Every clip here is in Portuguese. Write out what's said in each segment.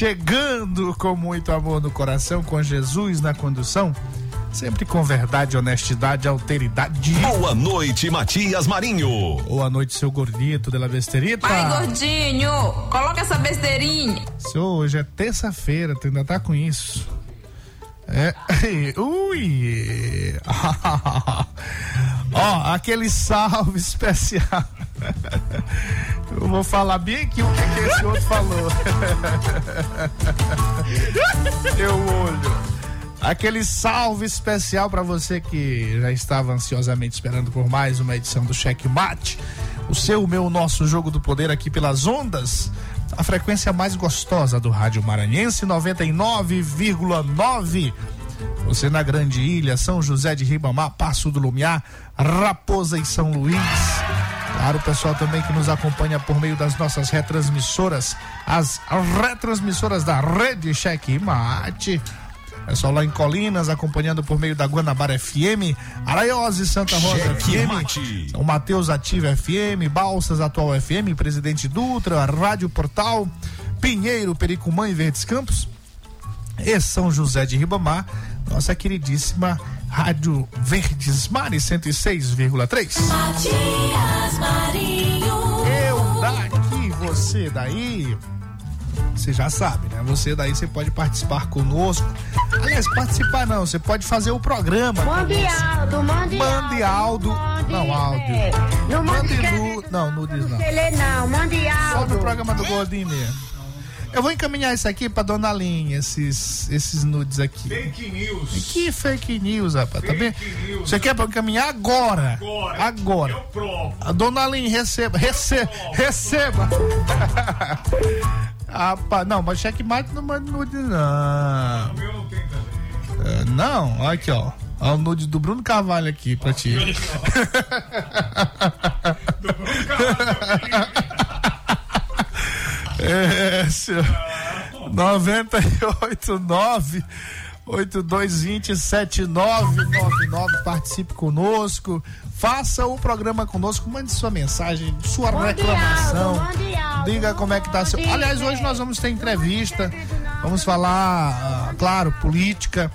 Chegando com muito amor no coração, com Jesus na condução, sempre com verdade, honestidade, alteridade. Boa noite, Matias Marinho. Boa noite, seu gordito de la besterita. Pai, gordinho, coloca essa besteirinha. Senhor, hoje é terça-feira, tu ainda tá com isso. É, ui. Ó, aquele salve especial. Eu vou falar bem aqui o que, que esse outro falou. Meu olho. Aquele salve especial para você que já estava ansiosamente esperando por mais uma edição do Cheque Mate. O seu, o meu, o nosso jogo do poder aqui pelas ondas. A frequência mais gostosa do Rádio Maranhense, 99,9. Você na Grande Ilha, São José de Ribamar, Passo do Lumiar, Raposa e São Luís. Claro, o pessoal também que nos acompanha por meio das nossas retransmissoras, as retransmissoras da Rede Cheque Mate. Pessoal lá em Colinas, acompanhando por meio da Guanabara FM, Araiose Santa Rosa Cheque FM, Mate. São Mateus Ativa FM, Balsas Atual FM, Presidente Dutra, Rádio Portal, Pinheiro, Pericumã e Verdes Campos e São José de Ribamar, nossa queridíssima Rádio Verdes Mares 106,3. Matias Marinho. Eu daqui, você daí. Você já sabe, né? Você daí você pode participar conosco. Aliás, participar não, você pode fazer o programa. Mande Aldo, mande, mande Aldo. Mande não, áudio. É. Não mande, mande nu, Não, não não. Não, mande Aldo. Só do programa do Gordinho mesmo. Eu vou encaminhar isso aqui pra dona Linha, esses, esses nudes aqui. Fake news. Que fake news, rapaz, tá bem? Fake news. Você quer pra eu encaminhar agora? Agora. Agora. Eu provo. A dona receba, receba, receba. Rapaz, não, mas checkmate não manda nude, não. O meu não tem também. É, Não, olha aqui, ó. Olha o nude do Bruno Carvalho aqui pra ti. É, senhor. 989 8220 7999 participe conosco, faça o programa conosco, mande sua mensagem, sua Mande reclamação. Mande. Diga como é que tá seu. Aliás, hoje nós vamos ter entrevista. Vamos falar, ah, claro, política.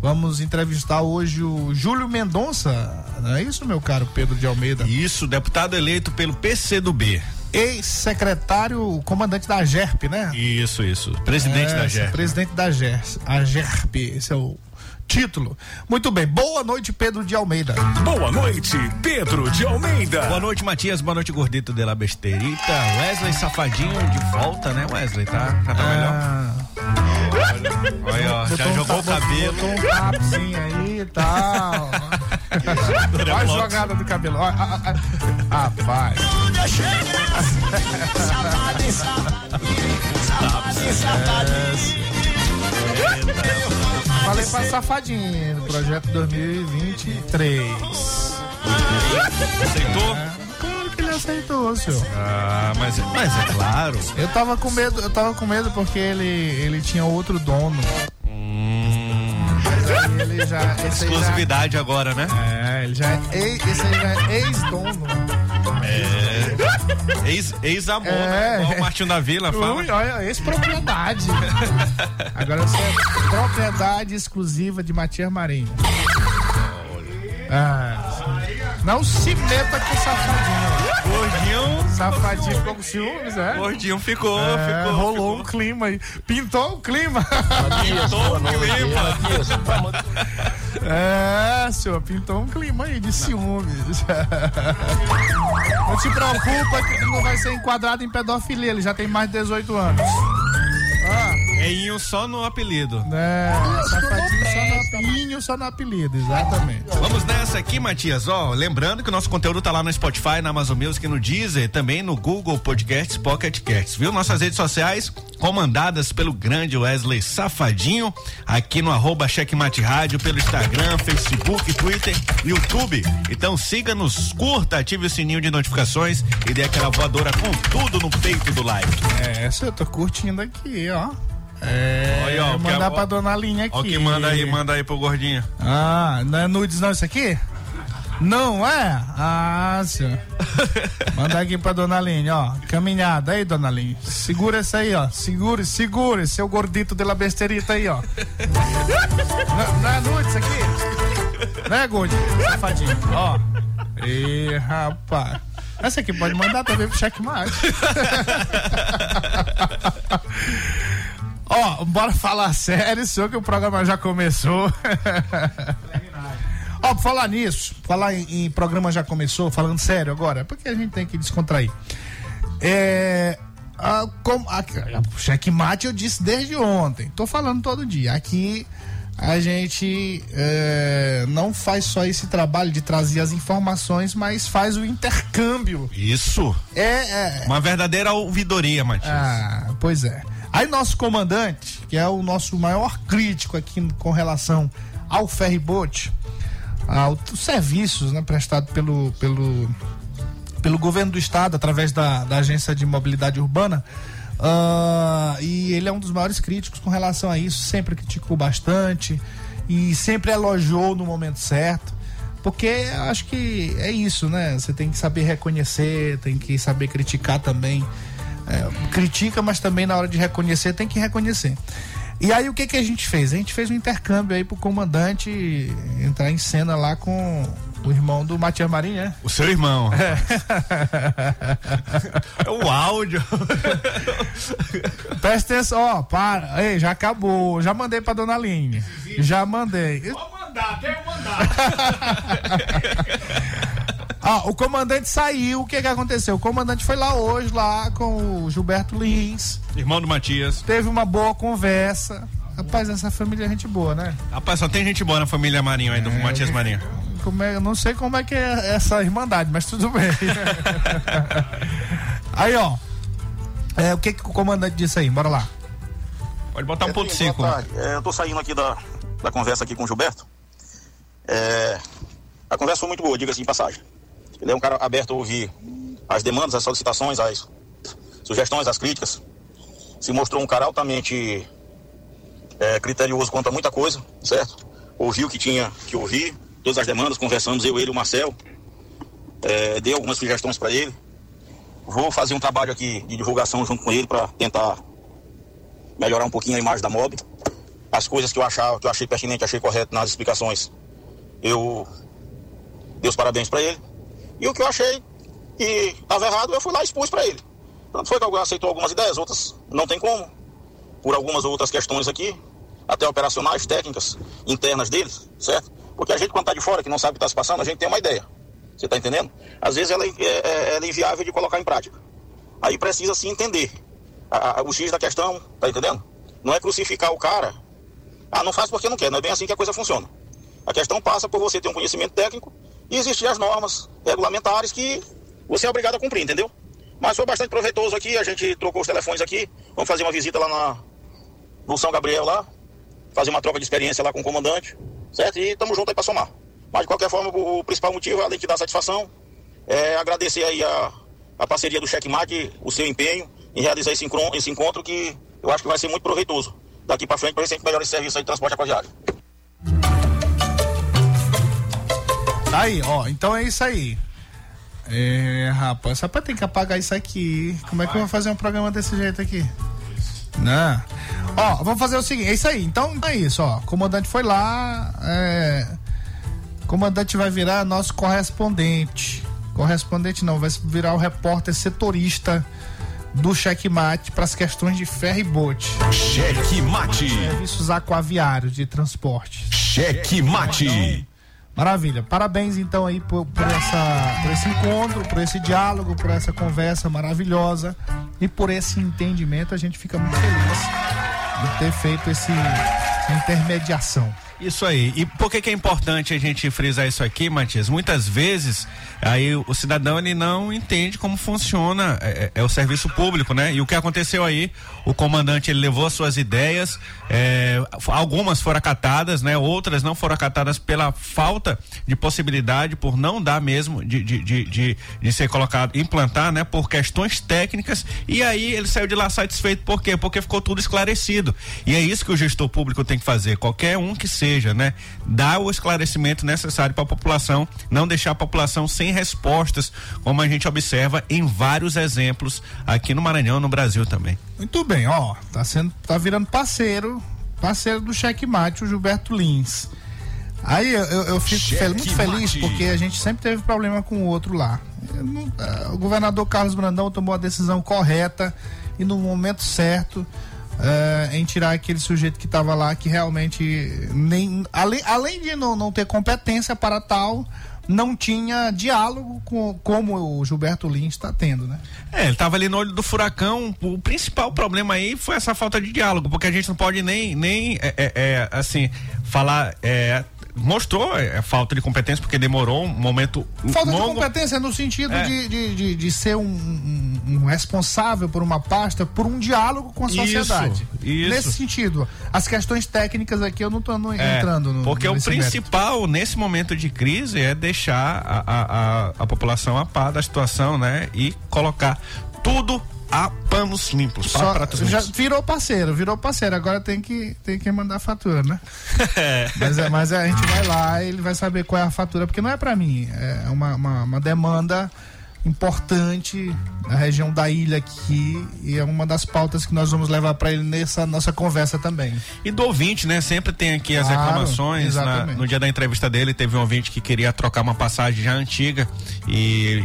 Vamos entrevistar hoje o Júlio Mendonça. Não é isso, meu caro Pedro de Almeida? Isso, deputado eleito pelo PCdoB. Ex-secretário, comandante da GERP, né? Isso, isso. Presidente É, da GERP. Presidente da GERP. A GERP, esse é o título. Muito bem. Boa noite, Pedro de Almeida. Boa noite, Pedro de Almeida. Boa noite, Matias. Boa noite, Gordito de la Besterita. Wesley Safadinho de volta, né, Wesley? Tá, tá, tá melhor? Ah, Olha, ó, já jogou o ta- cabelo. Botou um aí e tal. Olha a jogada do cabelo. Olha, ah, ah, ah. Rapaz. Falei pra Safadinho no projeto 2023. Aceitou? Claro que ele aceitou, senhor. Ah, mas, mas é claro. Eu tava com medo, eu tava com medo porque ele, ele tinha outro dono. Ele já. Aí já, Exclusividade agora, né? é, ele já é. ex- Esse aí já é ex-dono. Ex- Ex-amor, É. né? Igual o Martinho da Vila fala. Ui, olha, ex-propriedade. Agora você é propriedade exclusiva de Matias Marinho. Ah, não se meta com o safadinho. Gordinho, Safadinho ficou com ciúmes, é? gordinho ficou, É, ficou. rolou ficou. um clima aí. Pintou o clima. Pintou o clima. É, senhor, pintou um clima aí de ciúmes. Não se preocupa que ele não vai ser enquadrado em pedofilia, ele já tem mais de 18 anos. Ah, Einho só no apelido. é, safadinho só no apelido, só no apelido, exatamente. Vamos nessa aqui, Matias. Ó, lembrando que o nosso conteúdo tá lá no Spotify, na Amazon Music, no Deezer, também no Google Podcasts, Pocket Casts, viu? Nossas redes sociais comandadas pelo grande Wesley Safadinho, aqui no arroba Checkmate Rádio, pelo Instagram, Facebook, Twitter, YouTube. Então siga-nos, curta, ative o sininho de notificações e dê aquela voadora com tudo no peito do like. É, essa eu tô curtindo aqui, ó. É, Olha, ó, mandar que- pra dona Linha aqui. Ó que manda aí, manda aí pro gordinho. Ah, não é nudes não isso aqui? Não é? Ah, senhor. Manda aqui pra dona Aline, ó. Caminhada aí, dona Aline. Segura essa aí, ó. Segure, segure, seu gordito de la besterita aí, ó. não, não é nudes isso aqui? Não é, gordinho? Safadinho, ó. Ih, rapaz. Essa aqui pode mandar também pro checkmate. Ó, bora falar sério, senhor, que o programa já começou. Ó, falar nisso, falar em, em programa já começou, falando sério agora, porque a gente tem que descontrair. É. A, como, a, a, checkmate eu disse desde ontem, tô falando todo dia. Aqui a gente é, não faz só esse trabalho de trazer as informações, mas faz o intercâmbio. Isso. É, é, Uma verdadeira ouvidoria, Matias. ah, pois é. Aí nosso comandante, que é o nosso maior crítico aqui com relação ao ferryboat, aos serviços né, prestados pelo, pelo, pelo governo do estado através da, da agência de mobilidade urbana. ah, e ele é um dos maiores críticos com relação a isso, sempre criticou bastante e sempre elogiou no momento certo. Porque acho que é isso, né? Você tem que saber reconhecer, tem que saber criticar também. É, critica, mas também na hora de reconhecer tem que reconhecer. E aí o que que a gente fez? A gente fez um intercâmbio aí pro comandante entrar em cena lá com, O irmão do Matias Marinho, né? O seu irmão. É. o áudio. Presta atenção, ó, para. Ei, já acabou. Já mandei pra dona Aline. Já mandei. Pode mandar, até eu mandar. Ó, o comandante saiu. O que que aconteceu? O comandante foi lá hoje, lá com o Gilberto Lins. Irmão do Matias. Teve uma boa conversa. Rapaz, essa família é gente boa, né? Rapaz, só tem gente boa na família Marinho aí, do Matias Marinho. Como é, eu não sei como é que é essa irmandade, mas tudo bem. aí, ó. É, o que, que o comandante disse aí? Bora lá. Pode botar um ponto Sim, cinco. boa tarde. É, eu tô saindo aqui da, da conversa aqui com o Gilberto. É, a conversa foi muito boa, diga-se de passagem. Ele é um cara aberto a ouvir as demandas, as solicitações, as sugestões, as críticas. Se mostrou um cara altamente é, criterioso quanto a muita coisa, certo? Ouviu o que tinha que ouvir, todas as demandas, conversamos eu, ele o Marcel. É, dei algumas sugestões para ele. Vou fazer um trabalho aqui de divulgação junto com ele para tentar melhorar um pouquinho a imagem da MOB. As coisas que eu achava, que eu achei pertinente, achei correto nas explicações, eu dei os parabéns para ele. E o que eu achei que estava errado, eu fui lá e expus para ele. Tanto foi que alguém aceitou algumas ideias, outras não tem como, por algumas outras questões aqui, até operacionais, técnicas, internas deles, certo? Porque a gente, quando está de fora, que não sabe o que está se passando, a gente tem uma ideia. Você está entendendo? Às vezes ela é, é, ela é inviável de colocar em prática. Aí precisa se entender a- a- o X da questão, tá entendendo? Não é crucificar o cara. Ah, não faz porque não quer, não é bem assim que a coisa funciona. A questão passa por você ter um conhecimento técnico e existir as normas regulamentares que você é obrigado a cumprir, entendeu? Mas foi bastante proveitoso aqui, a gente trocou os telefones aqui, vamos fazer uma visita lá na, no São Gabriel lá, fazer uma troca de experiência lá com o comandante, certo? E estamos juntos aí para somar. Mas de qualquer forma, o, principal motivo, além de dar satisfação, é agradecer aí a, a parceria do Checkmate, o seu empenho em realizar esse, esse encontro que eu acho que vai ser muito proveitoso daqui para frente para a gente melhora esse serviço de transporte aquaviário. Tá aí, ó. Então é isso aí. É, rapaz, rapaz, tem que apagar isso aqui. Como é que eu vou fazer um programa desse jeito aqui? Né? Ó, vamos fazer o seguinte, é isso aí. Então é isso, ó. O comandante foi lá. É... O comandante vai virar nosso correspondente. Correspondente não, vai virar o repórter setorista do checkmate para as questões de ferry boat. Cheque mate. Serviços aquaviários de transporte. Cheque mate. Maravilha. Parabéns então aí por, por essa, por esse encontro, por esse diálogo, por essa conversa maravilhosa e por esse entendimento. A gente fica muito feliz de ter feito esse intermediação. Isso aí. E por que que é importante a gente frisar isso aqui, Matias? Muitas vezes aí o cidadão ele não entende como funciona é, é o serviço público, né? E o que aconteceu aí, o comandante ele levou as suas ideias, é, algumas foram acatadas, né? Outras não foram acatadas pela falta de possibilidade, por não dar mesmo de, de, de, de, de ser colocado, implantar, né? Por questões técnicas. E aí ele saiu de lá satisfeito, por quê? Porque ficou tudo esclarecido. E é isso que o gestor público tem que fazer, qualquer um que seja, né? Dar o esclarecimento necessário para a população, não deixar a população sem respostas, como a gente observa em vários exemplos aqui no Maranhão, no Brasil também. Muito bem, ó. Tá sendo, tá virando parceiro, parceiro do checkmate, o Gilberto Lins. Aí eu, eu- fico fel- muito feliz porque a gente sempre teve problema com o outro lá. Não- ah, o governador Carlos Brandão tomou a decisão correta e no momento certo eh, em tirar aquele sujeito que estava lá que realmente nem além, além de não, não ter competência para tal não tinha diálogo com como o Gilberto Lins está tendo, né? É, ele tava ali no olho do furacão. O principal problema aí foi essa falta de diálogo, porque a gente não pode nem, nem é, é, assim, falar. é, mostrou é, falta de competência, porque demorou um momento Falta de longo. competência no sentido É. de, de, de, de ser um, um- um responsável por uma pasta, por um diálogo com a Isso, sociedade. isso. Nesse sentido. As questões técnicas aqui eu não no- É, entrando no Porque o nesse mérito. principal nesse momento de crise é deixar a, a, a, a população a par da situação, né? E colocar tudo a panos limpos, para Só, pratos já limpos. virou parceiro, virou parceiro. Agora tem que, tem que mandar a fatura, né? É. Mas, é, mas a gente vai lá e ele vai saber qual é a fatura, porque não é pra mim, é uma, uma, uma demanda importante na região da ilha aqui e é uma das pautas que nós vamos levar para ele nessa nossa conversa também. E do ouvinte, né? Sempre tem aqui as Claro, reclamações. Na- no dia da entrevista dele, teve um ouvinte que queria trocar uma passagem já antiga e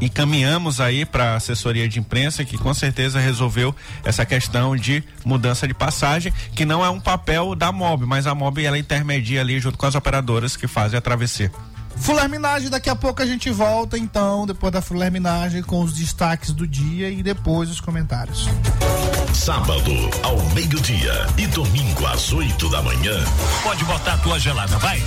encaminhamos aí para a assessoria de imprensa que com certeza resolveu essa questão de mudança de passagem, que não é um papel da MOB, mas a MOB ela intermedia ali junto com as operadoras que fazem a travessia. Fulerminagem, daqui a pouco a gente volta então, depois da fulerminagem, com os destaques do dia e depois os comentários. Sábado ao meio-dia e domingo às 8 da manhã. Pode botar a tua gelada, vai.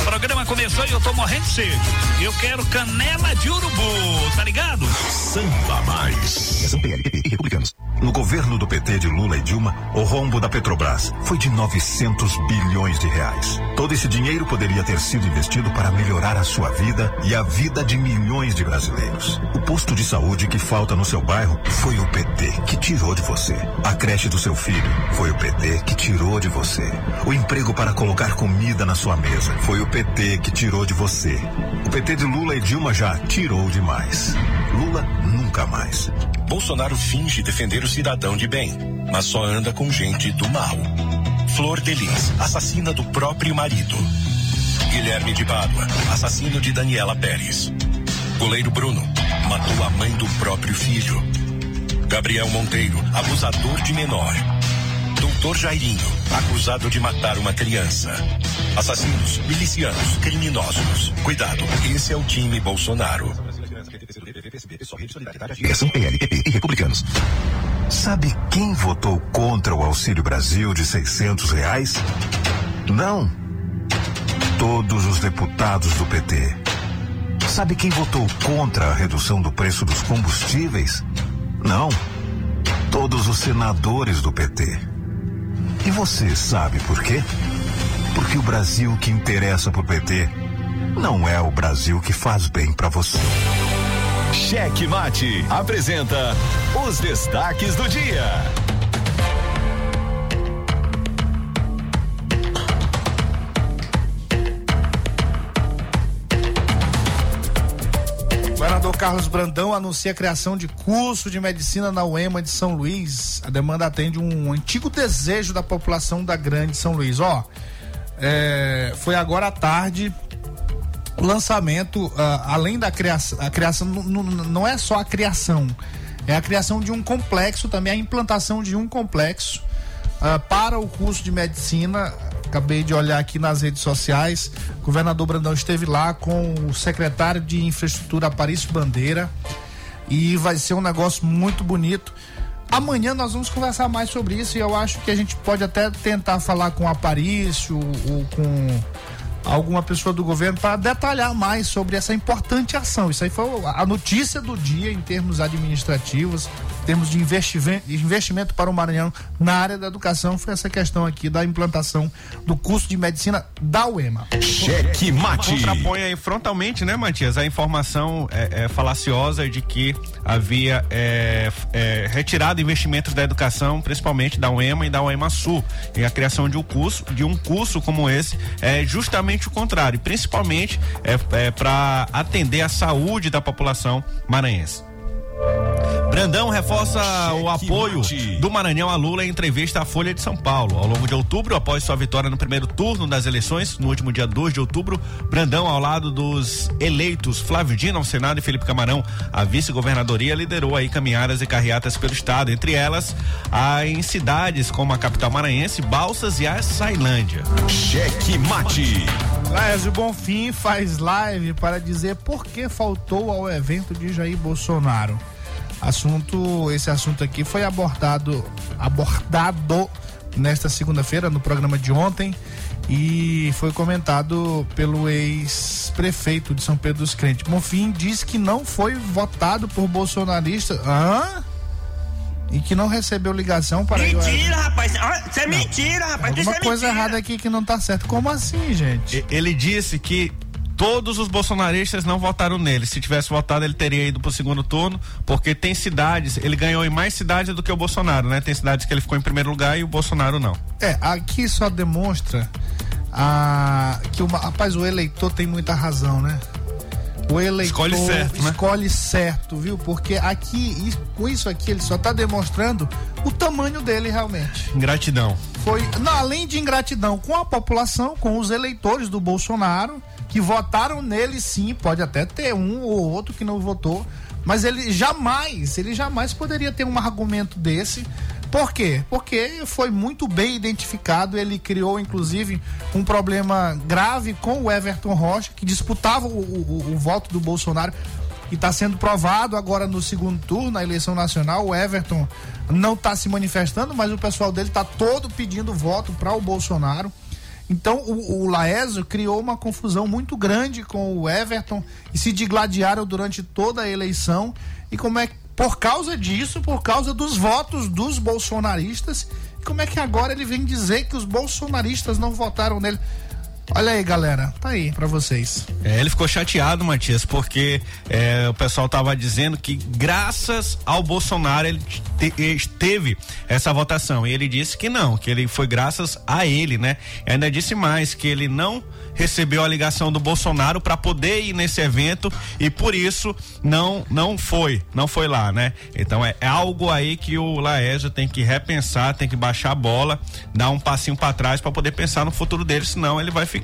O programa começou e eu tô morrendo de sede. Eu quero canela de urubu, tá ligado? Samba Mais. PLPP e republicanos. No governo do PT de Lula e Dilma, o rombo da Petrobras foi de 900 bilhões de reais. Todo esse dinheiro poderia ter sido investido para melhorar a sua vida e a vida de milhões de brasileiros. O posto de saúde que falta no seu bairro foi o PT que tirou de você. A creche do seu filho foi o PT que tirou de você. O emprego para colocar comida na sua mesa foi o PT que tirou de você. O PT de Lula e Dilma já tirou demais. Lula nunca mais. Bolsonaro finge defender o cidadão de bem, mas só anda com gente do mal. Flor Delis, assassina do próprio marido. Guilherme de Pádua, assassino de Daniela Pérez. Goleiro Bruno, matou a mãe do próprio filho. Gabriel Monteiro, abusador de menor. Doutor Jairinho, acusado de matar uma criança. Assassinos, milicianos, criminosos. Cuidado, esse é o time Bolsonaro. Ligação PLPP e republicanos. Sabe quem votou contra o Auxílio Brasil de 600 reais? Não. Todos os deputados do PT. Sabe quem votou contra a redução do preço dos combustíveis? Não. Todos os senadores do PT. E você sabe por quê? Porque o Brasil que interessa pro PT não é o Brasil que faz bem para você. Cheque Mate apresenta os destaques do dia. Carlos Brandão anuncia a criação de curso de medicina na UEMA de São Luís. A demanda atende um antigo desejo da população da Grande São Luís. Ó, é, foi agora à tarde o lançamento, ah, além da criação, a criação não é só a criação, é a criação de um complexo, também a implantação de um complexo ah, para o curso de medicina. Acabei de olhar aqui nas redes sociais. O governador Brandão esteve lá com o secretário de infraestrutura Aparício Bandeira e vai ser um negócio muito bonito. Amanhã nós vamos conversar mais sobre isso e eu acho que a gente pode até tentar falar com o Aparício ou com alguma pessoa do governo para detalhar mais sobre essa importante ação. Isso aí foi a notícia do dia em termos administrativos, em termos de investimento, investimento para o Maranhão na área da educação, foi essa questão aqui da implantação do curso de medicina da UEMA. Cheque Mate. Contrapõe aí frontalmente, né, Matias, a informação é, é, falaciosa de que havia é, é, retirado investimentos da educação, principalmente da UEMA e da UEMA Sul. E a criação de um curso, de um curso como esse é justamente o contrário, principalmente é, para atender a saúde da população maranhense. Brandão reforça o apoio do Maranhão a Lula em entrevista à Folha de São Paulo. Ao longo de outubro, após sua vitória no primeiro turno das eleições, no último dia 2 de outubro, Brandão, ao lado dos eleitos Flávio Dino ao Senado e Felipe Camarão, a vice-governadoria, liderou aí caminhadas e carreatas pelo estado, entre elas a, em cidades como a capital maranhense, Balsas e a Sailândia. Cheque Mate. Laércio Bonfim faz live para dizer por que faltou ao evento de Jair Bolsonaro. Assunto, esse assunto aqui foi abordado, abordado nesta segunda-feira no programa de ontem e foi comentado pelo ex-prefeito de São Pedro dos Crentes. Bonfim diz que não foi votado por bolsonaristas. Hã? E que não recebeu ligação para. Mentira, rapaz. Ah, Isso é mentira, rapaz. Isso Alguma é coisa mentira. errada aqui que não tá certo. Como assim, gente? Ele disse que todos os bolsonaristas não votaram nele. Se tivesse votado, ele teria ido pro segundo turno, porque tem cidades, ele ganhou em mais cidades do que o Bolsonaro, né? Tem cidades que ele ficou em primeiro lugar e o Bolsonaro não. É, aqui só demonstra a, que o, rapaz, o eleitor tem muita razão, né? o eleitor Escolhe certo, né? escolhe certo, viu? Porque aqui, com isso aqui, ele só tá demonstrando o tamanho dele realmente. Gratidão. Foi, não, além de ingratidão com a população, com os eleitores do Bolsonaro, que votaram nele sim, pode até ter um ou outro que não votou, mas ele jamais, ele jamais poderia ter um argumento desse. Por quê? Porque foi muito bem identificado, ele criou inclusive um problema grave com o Everton Rocha, que disputava o, o- o voto do Bolsonaro e está sendo provado agora no segundo turno, na eleição nacional. O Everton não está se manifestando, mas o pessoal dele está todo pedindo voto para o Bolsonaro. Então o, o criou uma confusão muito grande com o Everton e se digladiaram durante toda a eleição. E como é que, por causa disso, por causa dos votos dos bolsonaristas, como é que agora ele vem dizer que os bolsonaristas não votaram nele? Olha aí, galera, tá aí pra vocês. É, ele ficou chateado, Matias, porque é, o pessoal tava dizendo que graças ao Bolsonaro ele te- teve essa votação. E ele disse que não, que ele foi graças a ele, né? E ainda disse mais que ele não recebeu a ligação do Bolsonaro para poder ir nesse evento e por isso não não foi, não foi lá, né? Então é, é algo aí que o Laésio tem que repensar, tem que baixar a bola, dar um passinho para trás para poder pensar no futuro dele, senão ele vai ficar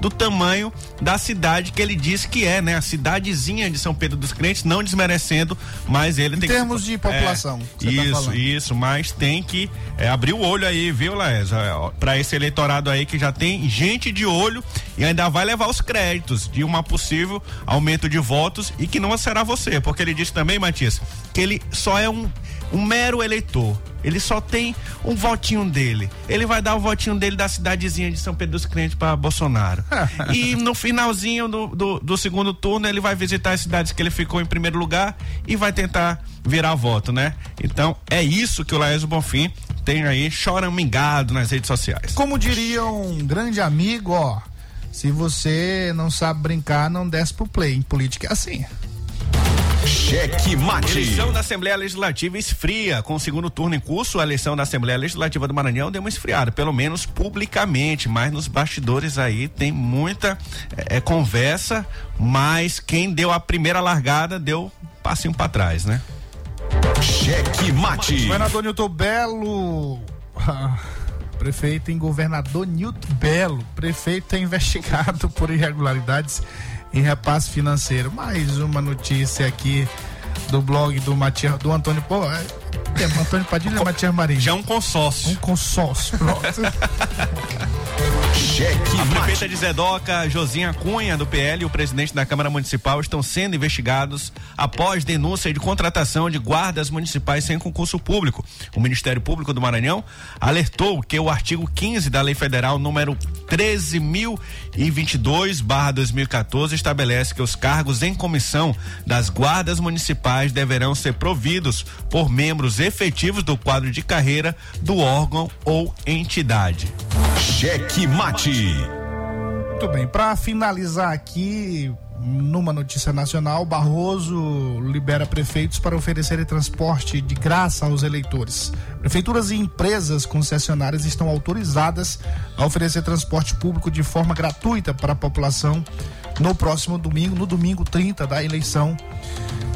do tamanho da cidade que ele diz que é, né? A cidadezinha de São Pedro dos Crentes, não desmerecendo, mas ele Em tem termos que, de população, você tá isso, falando. isso, mas tem que é, abrir o olho aí, viu, Laésio? Para esse eleitorado aí que já tem gente de olho e ainda vai levar os créditos de uma possível aumento de votos e que não será você, porque ele disse também, Matias, que ele só é um, um mero eleitor. Ele só tem um votinho dele. Ele vai dar o votinho dele da cidadezinha de São Pedro dos Crentes para Bolsonaro. e no finalzinho do, do, do segundo turno, ele vai visitar as cidades que ele ficou em primeiro lugar e vai tentar virar voto, né? Então é isso que o Laércio Bonfim tem aí choramingado nas redes sociais. Como diria um grande amigo, ó, se você não sabe brincar, não desce pro play. Em política é assim. Cheque mate. Eleição da Assembleia Legislativa esfria. Com o segundo turno em curso, a eleição da Assembleia Legislativa do Maranhão deu uma esfriada, pelo menos publicamente, mas nos bastidores aí tem muita eh, conversa, mas quem deu a primeira largada deu um passinho para trás, né? Cheque mate. Governador Nilton Belo. ah, Prefeito em governador Nilton Belo. Prefeito é investigado por irregularidades em repasse financeiro. Mais uma notícia aqui do blog do Matias, do Antônio. Pô, é, é, Antônio Padilha e Matias Marinho. Já é um consórcio. Um consórcio. Pronto. Cheque A prefeita de Zedoca, Josinha Cunha, do PL, e o presidente da Câmara Municipal estão sendo investigados após denúncia de contratação de guardas municipais sem concurso público. O Ministério Público do Maranhão alertou que o artigo 15 da Lei Federal número 13.022/2014 estabelece que os cargos em comissão das guardas municipais deverão ser providos por membros efetivos do quadro de carreira do órgão ou entidade. Cheque mate. Muito bem, para finalizar aqui, numa notícia nacional, Barroso libera prefeitos para oferecerem transporte de graça aos eleitores. Prefeituras e empresas concessionárias estão autorizadas a oferecer transporte público de forma gratuita para a população no próximo domingo, no domingo 30 da eleição.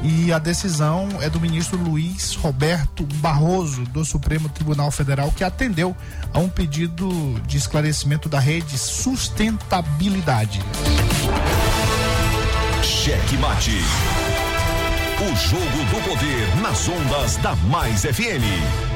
E a decisão é do ministro Luiz Roberto Barroso, do Supremo Tribunal Federal, que atendeu a um pedido de esclarecimento da rede Sustentabilidade. Cheque mate. O jogo do poder nas ondas da Mais FM.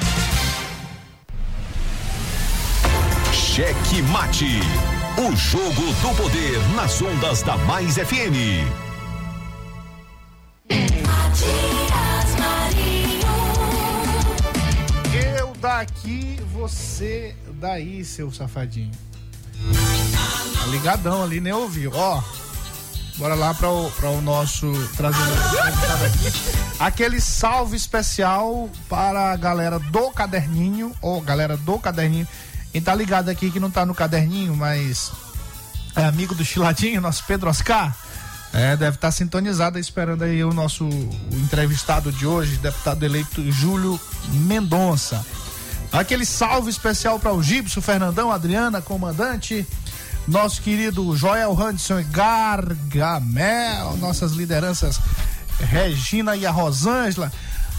Cheque Mate. O jogo do poder nas ondas da Mais FM. Eu daqui, você daí, seu safadinho. Tá ligadão ali, nem ouviu. Ó, bora lá para o, pra o nosso trazer aquele salve especial para a galera do caderninho, ou galera do caderninho. Quem tá ligado aqui que não tá no caderninho, mas é amigo do Chiladinho, nosso Pedro Oscar. É, deve estar sintonizado esperando aí o nosso o entrevistado de hoje, deputado eleito Júlio Mendonça. Aquele salve especial para o Gibson, Fernandão, Adriana, comandante, nosso querido Joel Hudson e Gargamel, nossas lideranças Regina e a Rosângela.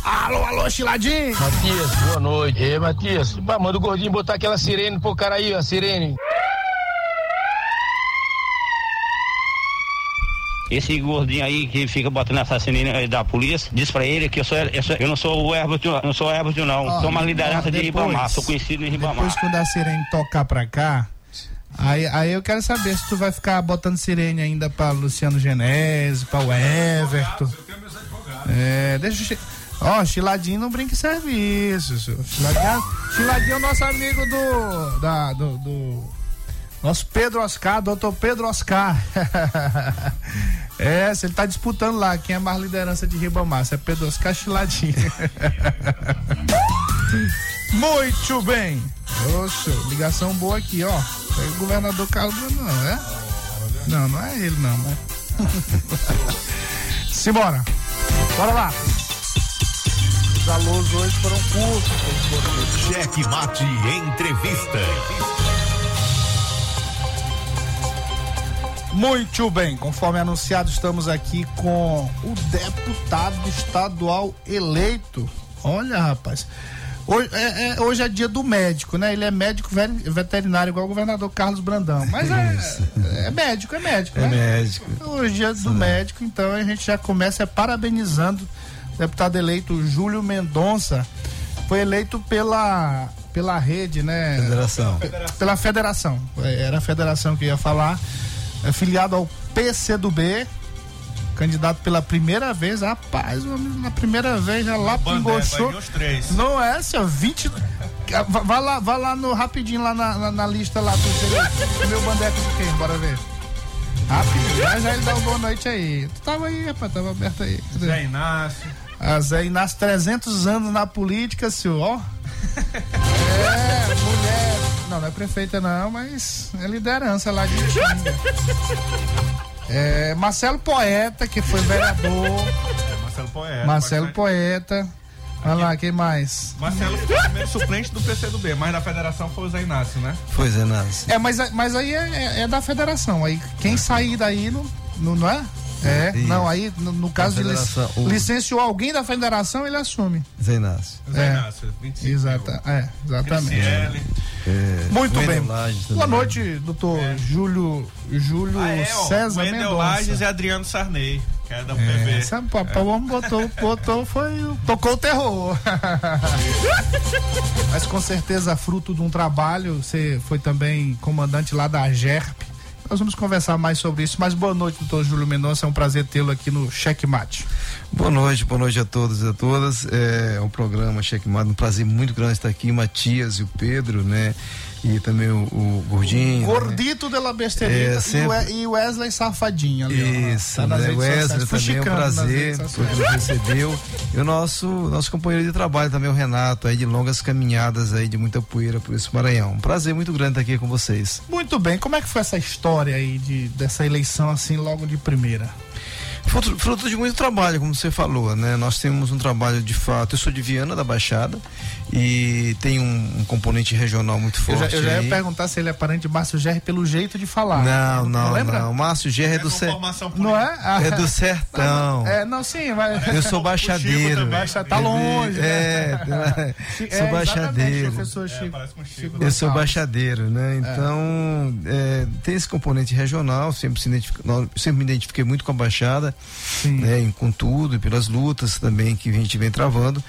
Alô, alô, Chiladinho! Matias, boa noite. Ei, Matias, pá, manda o gordinho botar aquela sirene pro cara aí, a sirene. Esse gordinho aí que fica botando essa sirene da polícia, diz pra ele que eu, sou, eu, sou, eu não sou o Herbert, não sou o Herbert, não. Ó, sou uma liderança ó, de depois- Ribamar, sou conhecido em Ribamar. Depois quando a sirene tocar pra cá, aí, aí eu quero saber se tu vai ficar botando sirene ainda pra Luciano Genese, pra o Everton. É, deixa eu. Ó, Chiladinho não brinca em serviço. senhor. Chiladinho, é o nosso amigo do. Da, do, do- nosso Pedro Oscar, doutor Pedro Oscar. é, se ele tá disputando lá quem é mais liderança de Ribamar, se é Pedro Oscar Chiladinho. Muito bem. Oxe, ligação boa aqui, ó. É o governador Carlos não, é? Não, não é ele não, mas. Simbora. Bora lá. Os alôs hoje foram curtos. Cheque Mate Entrevista. Muito bem, conforme anunciado, estamos aqui com o deputado estadual eleito. Olha, rapaz. Hoje é, é- hoje é dia do médico, né? Ele é médico ve- veterinário, igual o governador Carlos Brandão. Mas é, é médico, é médico. É né? médico. Hoje é dia do médico, então a gente já começa parabenizando o deputado eleito Júlio Mendonça. Foi eleito pela, pela rede, né? Federação. Pela federação. Era a federação que eu ia falar. É filiado ao PCdoB. Candidato pela primeira vez. Rapaz, na primeira vez já lá Bandé, pingochou. ganhou os três. Não é, seu 20. Va- Vai lá, vai lá no rapidinho lá na, na, na lista lá do meu bandeco de quem? Bora ver. Rapidinho, mas já ele dá uma boa noite aí. Tu tava aí, rapaz, tava aberto aí. Zé Inácio. A Zé Inácio, 300 anos na política, senhor, ó. É, mulher. Não, não é prefeita não, mas é liderança lá de Itinga. É, Marcelo Poeta, que foi vereador. É, Marcelo Poeta. Marcelo. Poeta. Olha lá, quem mais? Marcelo foi o primeiro suplente do PCdoB, mas da federação foi o Zé Inácio, né? Foi, Zé Inácio. É, mas, mas aí é, é- é da federação. Aí quem sair daí não, não, não é? É, Isso. não, aí no, no caso de lic- federação, o- licenciou alguém da federação, ele assume. Zé Inácio. Zé É. Inácio, 25 Exata, é, exatamente. É, Muito bem. Lages. Boa noite, doutor Júlio, Júlio Ah, é, ó, César Wendel Lages Mendonça. e Adriano Sarney, que é da É, UPB. sabe, papai, o homem botou, botou, foi, tocou o terror. Mas com certeza fruto de um trabalho, você foi também comandante lá da GERP. Nós vamos conversar mais sobre isso. Mas boa noite, doutor Júlio Mendonça. É um prazer tê-lo aqui no Checkmate. Boa noite, boa noite a todos e a todas. É um programa Checkmate, um prazer muito grande estar aqui, Matias e o Pedro, né? E também o, o Gordinho. né? Gordito de la Besterita É, sempre- e, Wesley Safadinho ali. ó. Isso, Tá né? Wesley também é um prazer redes por sociais. nos recebeu. E o nosso, nosso companheiro de trabalho também, o Renato, aí de longas caminhadas aí de muita poeira por esse Maranhão. Um prazer muito grande estar aqui com vocês. Muito bem, como é que foi essa história aí de, dessa eleição assim logo de primeira? Fruto, fruto de muito trabalho, como você falou, né? Nós temos um trabalho de fato. Eu sou de Viana da Baixada e tem um, um componente regional muito Eu forte. já, eu já ia perguntar se ele é parente de Márcio Gerri pelo jeito de falar. Não, não, lembra? não. O Márcio Gerra é do ser... Não é? Ah, É do sertão. É, não, sim, vai. Eu sou baixadeiro. Baixa, tá longe. É, né? sou exatamente, baixadeiro. Chico. Chico Eu sou baixadeiro, né? Então, é, tem esse componente regional, sempre, se sempre me identifiquei muito com a Baixada, né? Com tudo, e pelas lutas também que a gente vem travando.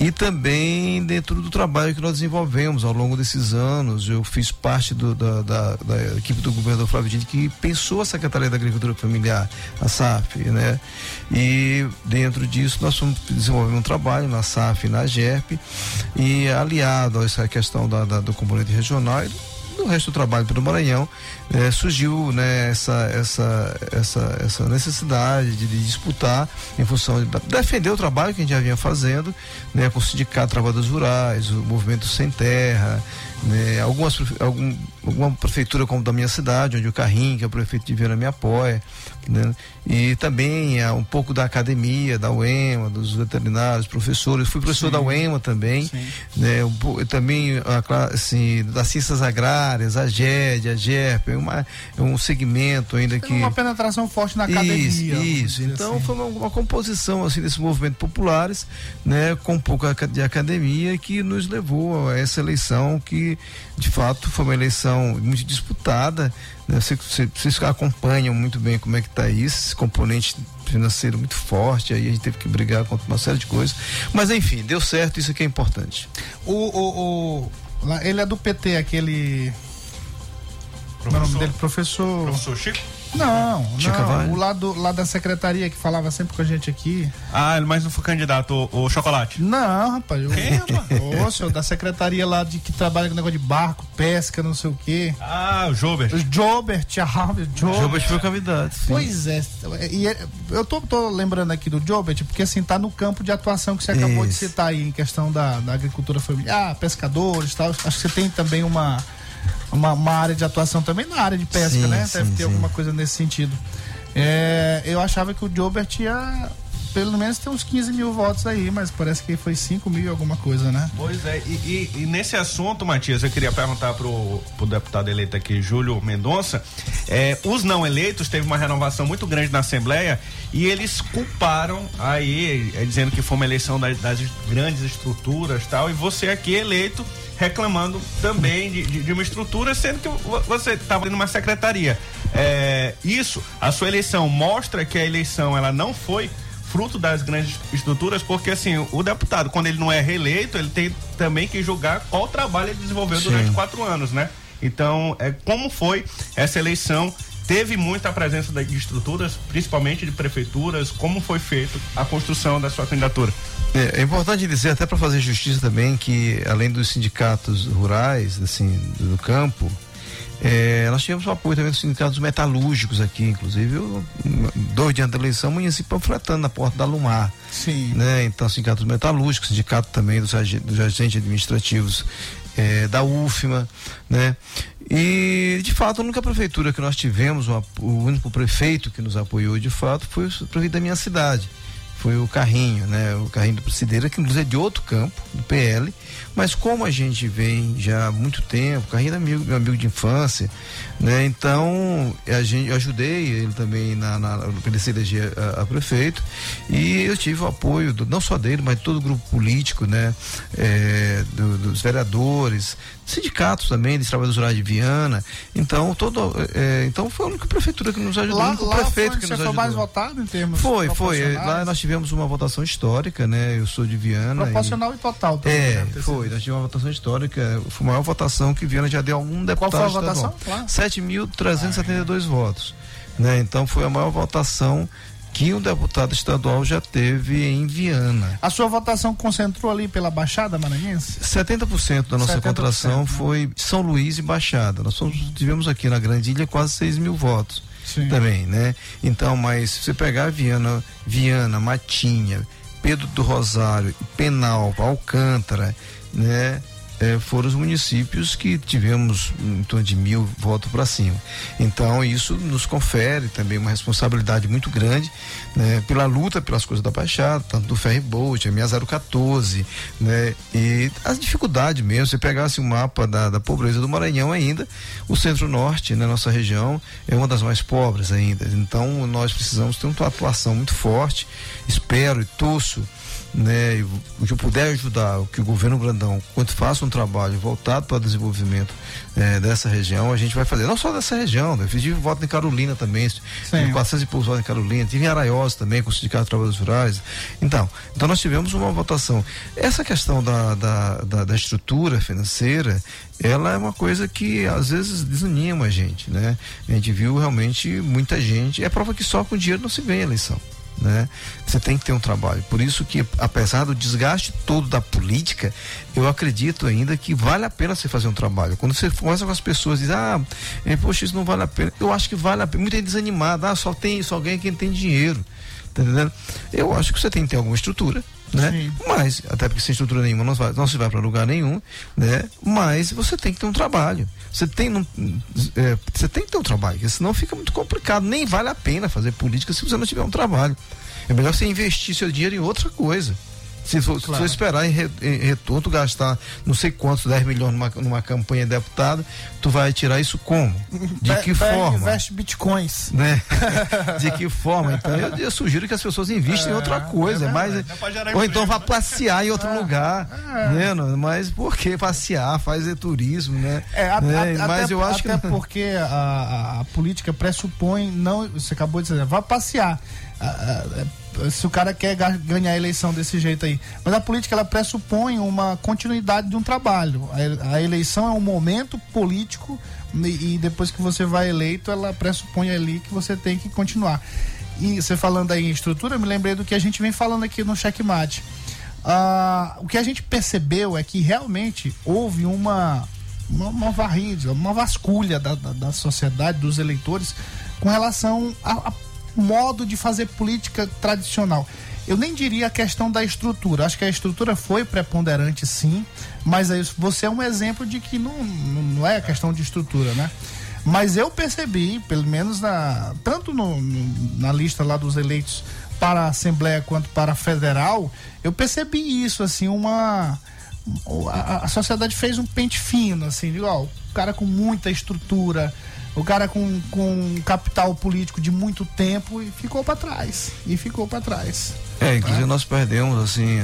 E também dentro do trabalho que nós desenvolvemos ao longo desses anos. Eu fiz parte do- da, da- da equipe do governador Flávio Dino que pensou a Secretaria da Agricultura Familiar, a SAF, né? E dentro disso nós fomos desenvolvendo um trabalho na SAF e na GERP e aliado a essa questão da, da- do componente regional e do resto do trabalho pelo Maranhão eh, surgiu né, essa, essa, essa, essa necessidade de, de disputar em função de defender o trabalho que a gente já vinha fazendo né, com o Sindicato Trabalhadores Rurais, o Movimento Sem Terra, né, algumas, algum, alguma prefeitura como da minha cidade, onde o Carrinho, que é o prefeito de Viana, me apoia, né, e também ah, um pouco da academia, da UEMA, dos veterinários, professores, fui professor Sim. da UEMA também, né, um também assim, das ciências agrárias, a GED, a GERP, é, uma, é um segmento ainda que uma penetração forte na academia. isso, isso. dizer Então assim. foi uma, uma composição assim desses movimentos populares, né, com um pouco de academia que nos levou a essa eleição que de fato foi uma eleição muito disputada. Né, vocês, vocês- acompanham muito bem como é que está isso, esse componente financeiro muito forte, aí a gente teve que brigar contra uma série de coisas. Mas enfim, deu certo, isso que é importante. O, o, o- ele é do PT, aquele. Como é o nome dele? Professor. Professor Chico? Não, Cavalho? não. O lá, do, lá da secretaria que falava sempre com a gente aqui. Ah, ele mais não foi candidato, o, o Chocolate. Não, rapaz. Eu, Quem, rapaz? Ô, senhor, da secretaria lá de que trabalha com negócio de barco, pesca, não sei o quê. Ah, o Jobert. O Jobert, Alves, Jobert. Jobert foi candidato. sim. Pois é, e é- eu tô, tô lembrando aqui do Jobert, porque assim, tá no campo de atuação que você acabou de Isso. citar aí, em questão da, da agricultura familiar, pescadores e tal. Acho que você tem também uma, uma, uma área de atuação também na área de pesca, Sim, né? sim, Deve ter sim. alguma coisa nesse sentido. É, eu achava que o Jobert ia pelo menos ter uns 15 mil votos aí, mas parece que foi 5 mil e alguma coisa, né? Pois é, e, e- e nesse assunto, Matias, eu queria perguntar pro, pro deputado eleito aqui, Júlio Mendonça, é, os não eleitos teve uma renovação muito grande na Assembleia e eles culparam aí, é, dizendo que foi uma eleição das, das grandes estruturas tal, e você aqui eleito reclamando também de, de- de uma estrutura, sendo que vo- você estava numa secretaria. É, isso, a sua eleição mostra que a eleição ela não foi fruto das grandes estruturas, porque assim, o deputado, quando ele não é reeleito, ele tem também que julgar qual trabalho ele desenvolveu Sim. durante quatro anos, né? Então, é, como foi essa eleição? Teve muita presença de estruturas, principalmente de prefeituras, como foi feito a construção da sua candidatura? É, é importante dizer, até para fazer justiça também, que além dos sindicatos rurais, assim, do campo, é, nós tivemos o apoio também dos sindicatos metalúrgicos aqui, inclusive, eu, dois dias da eleição, amanheci panfletando na porta da Lumar. Sim. Né? Então, sindicatos metalúrgicos, sindicato também dos, dos agentes administrativos é, da UFMA, né? E, de fato, a única prefeitura que nós tivemos, o, o único prefeito que nos apoiou, de fato, foi o prefeito da minha cidade. Foi o Carrinho, né? O Carrinho do Presideira, que inclusive é de outro campo, do PL. Mas como a gente vem já há muito tempo, o Carrinho é amigo, meu amigo de infância, né? Então, a gente, eu ajudei ele também na, na, ele se eleger a, a prefeito. E eu tive o apoio, do- não só dele, mas de todo o grupo político, né? É, do- dos vereadores, sindicatos também, dos trabalhadores rurais de Viana. Então, todo, é, então foi a única prefeitura que nos ajudou, o Lá, único lá prefeito foi, que nos foi ajudou. mais votado em termos Foi, foi. Lá nós tivemos uma votação histórica, né? Eu sou de Viana. Proporcional e total também, É, deve ter foi. Nós tivemos uma votação histórica. Foi a maior votação que Viana já deu a um deputado foi a votação? Claro. 7.372 votos. Né? Então foi a maior votação que um deputado estadual já teve em Viana. A sua votação concentrou ali pela Baixada Maranhense? 70% da nossa 70%, contratação né? foi São Luís e Baixada. Nós fomos- tivemos aqui na Grande Ilha quase 6 mil votos Sim. também, né? Então, mas se você pegar Viana, Viana, Matinha, Pedro do Rosário, Penalva, Alcântara, né? eh, foram os municípios que tivemos em torno de mil votos para cima. Então isso nos confere também uma responsabilidade muito grande né, pela luta pelas coisas da Baixada, tanto do Ferry Bolt, a minha 014, né, e as dificuldades mesmo. Se pegasse o um mapa da, da pobreza do Maranhão ainda, o centro-norte, né, nossa região, é uma das mais pobres ainda. Então nós precisamos ter uma atuação muito forte. Espero e torço né, o que eu puder ajudar, o que o governo Brandão, quando faça um trabalho voltado para o desenvolvimento eh, dessa região, a gente vai fazer. Não só dessa região, né? Eu tive voto em Carolina também, tive 400 e poucos votos em Carolina, tive em Araiós também, com o Sindicato de Trabalhadores Rurais. Então, então nós tivemos uma votação. Essa questão da, da, da, da estrutura financeira, ela é uma coisa que às vezes desanima a gente, né? A gente viu realmente muita gente, é prova que só com dinheiro não se ganha eleição né? Você tem que ter um trabalho. Por isso que, apesar do desgaste todo da política, eu acredito ainda que vale a pena você fazer um trabalho. Quando você conversa com as pessoas diz, ah, é, poxa, isso não vale a pena. Eu acho que vale a pena. Muita gente desanimada, ah, só tem, só ganha quem tem dinheiro. Tá entendendo? Eu acho que você tem que ter alguma estrutura, né? Sim. Mas, até porque sem estrutura nenhuma não, vai, não se vai para lugar nenhum, né? Mas você tem que ter um trabalho. Você tem, não, é, você tem que ter um trabalho, porque senão fica muito complicado. Nem vale a pena fazer política se você não tiver um trabalho. É melhor você investir seu dinheiro em outra coisa. Se for, claro. esperar em, re, em, retorno, gastar não sei quantos, 10 milhões numa, numa campanha de deputado, tu vai tirar isso como? De que forma? Investe bitcoins. Né? de que forma? Então eu, eu, sugiro que as pessoas investem é, em outra coisa. É mas, ou então vá passear em outro é, lugar. É. Né? Mas por que passear? Fazer turismo, né? É, a, né? A, mas até, eu acho até que. porque a, a, política pressupõe, não, você acabou de dizer, vá passear se o cara quer ganhar a eleição desse jeito aí. Mas a política ela pressupõe uma continuidade de um trabalho. A, eleição é um momento político e, depois que você vai eleito, ela pressupõe ali que você tem que continuar. E você falando aí em estrutura, eu me lembrei do que a gente vem falando aqui no checkmate. Ah, o que a gente percebeu é que realmente houve uma uma, uma varrida, uma vasculha da, da, da sociedade, dos eleitores, com relação a, a modo de fazer política tradicional. Eu nem diria a questão da estrutura. Acho que a estrutura foi preponderante, sim, mas aí você é um exemplo de que não, não é questão de estrutura, né? Mas eu percebi, pelo menos na, tanto no, na lista lá dos eleitos para a Assembleia quanto para a Federal, eu percebi isso, assim, uma. A, a sociedade fez um pente fino, assim, igual, o cara com muita estrutura, o cara com, com capital político de muito tempo e ficou para trás. E ficou para trás. É, inclusive nós perdemos, assim,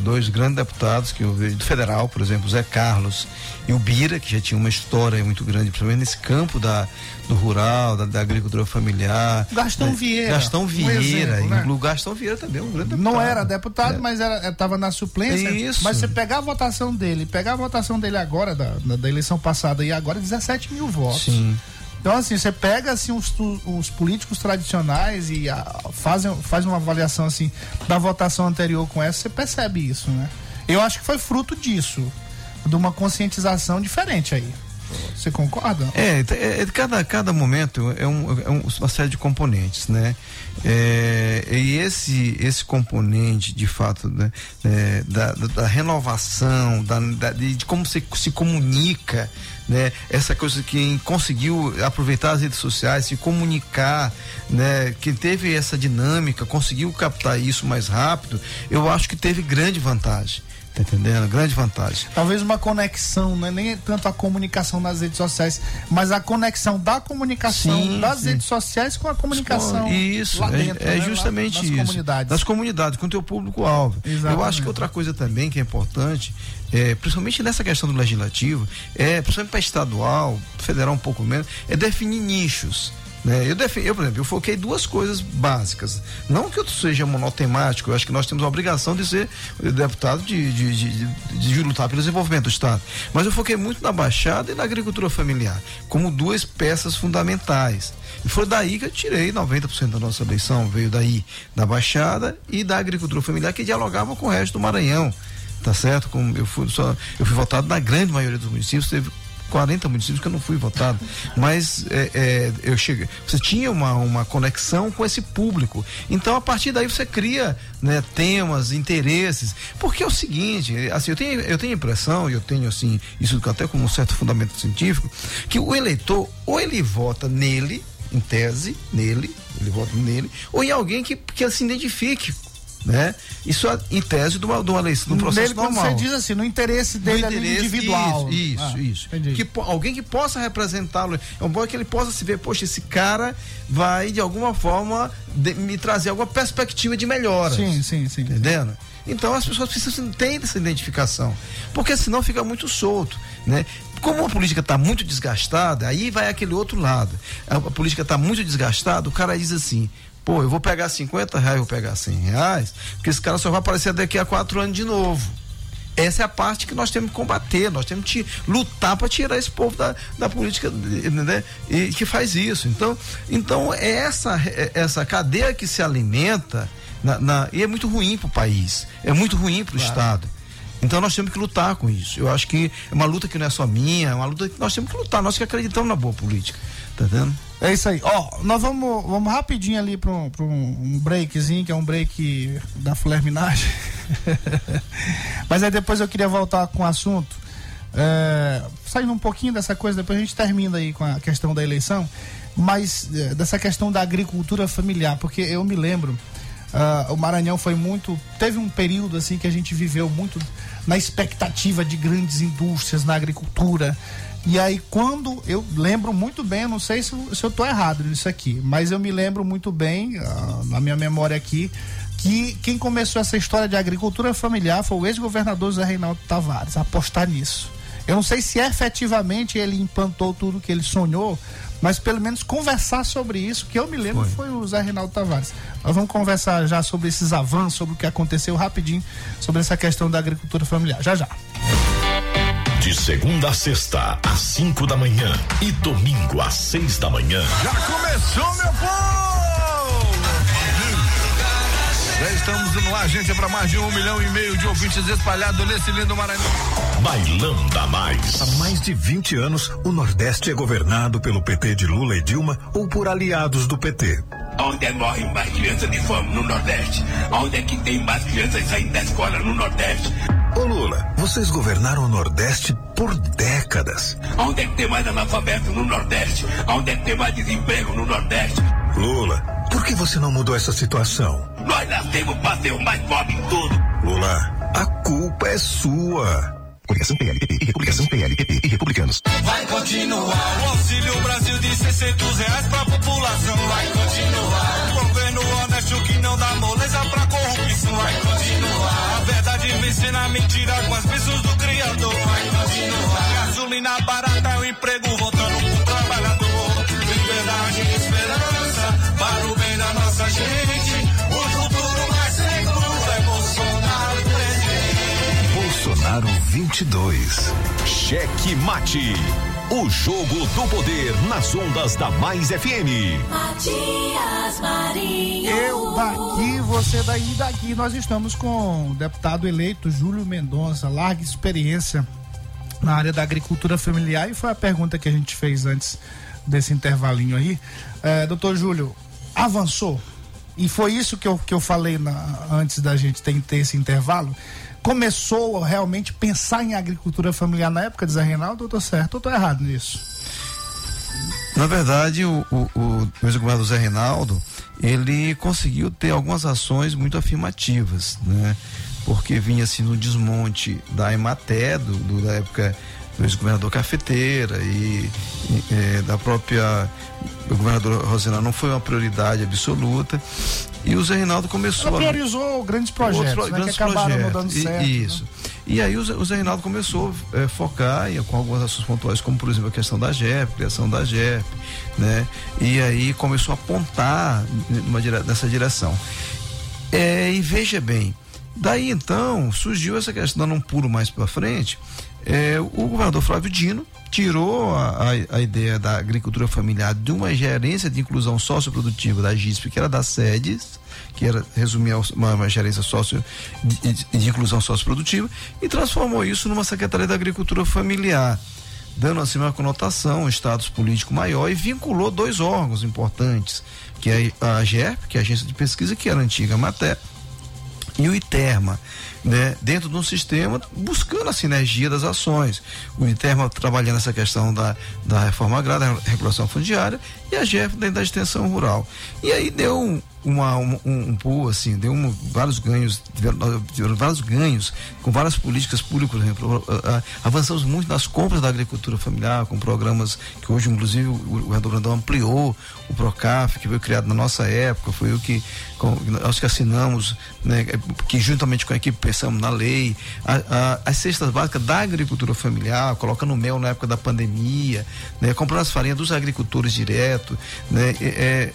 dois grandes deputados que eu vejo, do federal, por exemplo, Zé Carlos e o Bira, que já tinha uma história muito grande, principalmente nesse campo da, do rural, da, da agricultura familiar. Gastão né? Vieira. Gastão Vieira. Um exemplo, né? Gastão Vieira também é um grande deputado. Não era deputado, é. mas estava na suplência. Isso. Mas você pegar a votação dele, pegar a votação dele agora, da, da, da eleição passada e agora, 17 mil votos. Sim. Então, assim, você pega assim, os, os políticos tradicionais e a, faz, uma avaliação assim da votação anterior com essa, você percebe isso, né? Eu acho que foi fruto disso, de uma conscientização diferente aí. Você concorda? É, é, é cada, cada momento é, um, é uma série de componentes, né? É, e esse, esse componente, de fato, né, é, da, da, renovação, da, da, de como se, se comunica, né? Essa coisa que quem conseguiu aproveitar as redes sociais, se comunicar, né? Quem teve essa dinâmica, conseguiu captar isso mais rápido, eu acho que teve grande vantagem. Tá entendendo? Grande vantagem. Talvez uma conexão, não é nem tanto a comunicação nas redes sociais, mas a conexão da comunicação sim, das sim. redes sociais com a comunicação. Isso, lá é, dentro, é, né? justamente nas isso. Comunidades. Das comunidades, com o teu público-alvo. Eu acho que outra coisa também que é importante, é, principalmente nessa questão do legislativo, é, principalmente para estadual, federal um pouco menos, é definir nichos. Né? Eu, eu, por exemplo, eu foquei duas coisas básicas. Não que eu seja monotemático, eu acho que nós temos a obrigação de ser deputado de, de, de, de, de lutar pelo desenvolvimento do Estado. Mas eu foquei muito na Baixada e na agricultura familiar, como duas peças fundamentais. E foi daí que eu tirei 90% da nossa eleição, veio daí da Baixada e da agricultura familiar, que dialogava com o resto do Maranhão. Tá certo? Como eu fui, só, eu fui votado na grande maioria dos municípios, teve 40 municípios que eu não fui votado, mas é, é, eu cheguei. Você tinha uma, uma conexão com esse público. Então, a partir daí você cria né, temas, interesses. Porque é o seguinte, assim, eu tenho, eu tenho a impressão, e eu tenho assim, isso até com um certo fundamento científico, que o eleitor, ou ele vota nele, em tese, nele, ele vota nele, ou em alguém que, que se identifique né? Isso é em tese de uma, de uma eleição, de um processo Nele, normal. você diz assim, no interesse No dele ali interesse, individual. Isso, Ah, isso. isso. Que, alguém que possa representá-lo. É um bom que ele possa se ver, poxa, esse cara vai de alguma forma de- me trazer alguma perspectiva de melhora. Sim, sim, sim. Entendendo? Então as pessoas precisam ter essa identificação. Porque senão fica muito solto, né? Como a política está muito desgastada, aí vai aquele outro lado. A, a política está muito desgastada, o cara diz assim, pô, eu vou pegar 50 reais, eu vou pegar 100 reais, porque esse cara só vai aparecer daqui a quatro anos de novo. Essa é a parte que nós temos que combater, nós temos que lutar para tirar esse povo da, da política né? e que faz isso. Então, então é essa, é essa cadeia que se alimenta na, na- e é muito ruim para o país, é muito ruim para o Claro. Estado. Então nós temos que lutar com isso. Eu acho que é uma luta que não é só minha, é uma luta que nós temos que lutar, nós que acreditamos na boa política. Tá vendo? É isso aí. Ó, nós vamos, vamos rapidinho ali para um, um um breakzinho, que é um break da flerminagem. Mas aí depois eu queria voltar com o assunto. É, saindo um pouquinho dessa coisa, depois a gente termina aí com a questão da eleição, mas é, dessa questão da agricultura familiar, porque eu me lembro, ah, o Maranhão foi muito. Teve um período assim que a gente viveu muito na expectativa de grandes indústrias na agricultura. E aí, quando eu lembro muito bem, não sei se, se eu tô errado nisso aqui, mas eu me lembro muito bem, ah, na minha memória aqui, que quem começou essa história de agricultura familiar foi o ex-governador Zé Reinaldo Tavares, apostar nisso. Eu não sei se efetivamente ele implantou tudo que ele sonhou, mas pelo menos conversar sobre isso, que eu me lembro foi, o Zé Reinaldo Tavares. Nós vamos conversar já sobre esses avanços, sobre o que aconteceu rapidinho, sobre essa questão da agricultura familiar. Já já. De segunda a sexta, às 5 da manhã e domingo às 6 da manhã. Já começou, meu povo! Já estamos no ar, gente, é para mais de um milhão e meio de ouvintes espalhados nesse lindo Maranhão. Bailão da Mais. Há mais de 20 anos, o Nordeste é governado pelo PT de Lula e Dilma ou por aliados do PT. Onde é que morrem mais crianças de fome no Nordeste? Onde é que tem mais crianças saindo da escola no Nordeste? Ô Lula, vocês governaram o Nordeste por décadas. Onde é que tem mais analfabeto no Nordeste? Onde é que tem mais desemprego no Nordeste? Lula, por que você não mudou essa situação? Nós nascemos para ser o mais pobre em tudo. Lula, a culpa é sua. Coligação PLPP e Republicação PLPP e Republicanos. Vai continuar. O Auxílio Brasil de 600 reais pra população. Vai continuar. Governo honesto que não dá moleza pra corrupção. Vai continuar. A verdade vence na mentira com as bênçãos do Criador. Vai continuar. Gasolina barata é o emprego 22. Cheque Mate. O jogo do poder nas ondas da Mais FM. Matias Marinho. Eu daqui, você daí e daqui. Nós estamos com o deputado eleito Júlio Mendonça, larga experiência na área da agricultura familiar e foi a pergunta que a gente fez antes desse intervalinho aí. É, doutor Júlio, avançou? E foi isso que eu, que eu falei na- antes da gente ter, ter esse intervalo. Começou a realmente pensar em agricultura familiar na época de Zé Reinaldo, ou tô certo ou tô errado nisso? Na verdade, o, ex-governador Zé Reinaldo, ele conseguiu ter algumas ações muito afirmativas, né? Porque vinha assim no desmonte da Ematé, do, do- da época do ex-governador Cafeteira e, e, eh, da própria o governador Rosena não foi uma prioridade absoluta e o Zé Reinaldo começou Ela a- priorizou grandes projetos, Outros né, que grandes acabaram não projetos. dando E- certo. né? Isso. E aí o Zé, o Zé Reinaldo começou a focar em- com algumas ações pontuais, como por exemplo a questão da JEP, criação da JEP, né? E aí começou a apontar numa nessa direção. É, e veja bem, daí então surgiu essa questão, dando um pulo mais para frente, é, o governador Flávio Dino tirou a, a- a ideia da agricultura familiar de uma gerência de inclusão socioprodutiva da GISP, que era das sedes, que era resumir uma, uma gerência sócio de, de- inclusão socioprodutiva, e transformou isso numa secretaria da agricultura familiar. dando assim uma conotação, um status político maior e vinculou dois órgãos importantes, que é a AGERP, que é a Agência de Pesquisa, que era a antiga Maté, e o ITERMA, né, dentro de um sistema buscando a sinergia das ações. O ITERMA trabalhando essa questão da, da reforma agrária, da regulação fundiária e a GEF dentro da extensão rural. E aí deu um, uma, um, um pulo, assim, deu um, vários ganhos, tiveram, tiveram vários ganhos com várias políticas públicas, por exemplo, avançamos muito nas compras da agricultura familiar, com programas que hoje, inclusive, o governador Brandão ampliou, o Procaf, que foi criado na nossa época, foi o que com, nós que assinamos, né, que juntamente com a equipe pensamos na lei, a- a- as cestas básicas da agricultura familiar, colocando mel na época da pandemia, né, comprando as farinhas dos agricultores direto, né, é, é,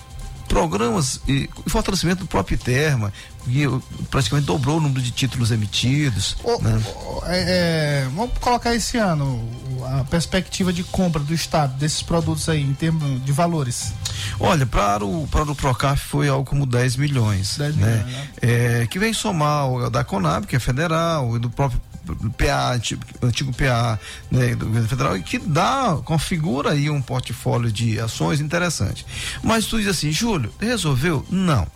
programas e, fortalecimento do próprio Terma, que praticamente dobrou o número de títulos emitidos. né? É, é, vamos colocar esse ano o- a perspectiva de compra do Estado desses produtos aí, em termos de valores. Olha, para o, para o Procaf foi algo como 10 milhões. 10 né? milhões, né? É, que vem somar o da Conab, que é federal, e do próprio PA, antigo, antigo PA né, do governo federal, e que dá, configura aí um portfólio de ações interessante. Mas tu diz assim, Júlio, resolveu? Não.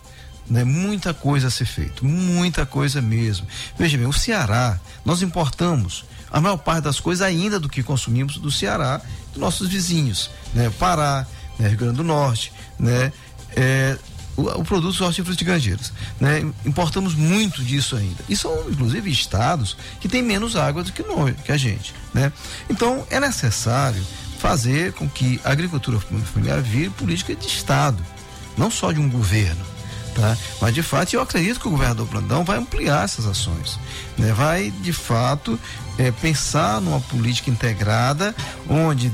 Né, muita coisa a ser feito, muita coisa mesmo. Veja bem, o Ceará, nós importamos a maior parte das coisas ainda do que consumimos do Ceará, dos nossos vizinhos, né? Pará, né? Rio Grande do Norte, né? É, o, o produto hortícolas de granjeiras, né? Importamos muito disso ainda. E são, inclusive, estados que têm menos água do que nós, que a gente, né? Então, é necessário fazer com que a agricultura familiar vire política de estado, não só de um governo. Tá? Mas de fato eu acredito que o governador Brandão vai ampliar essas ações, né? Vai de fato eh, pensar numa política integrada, onde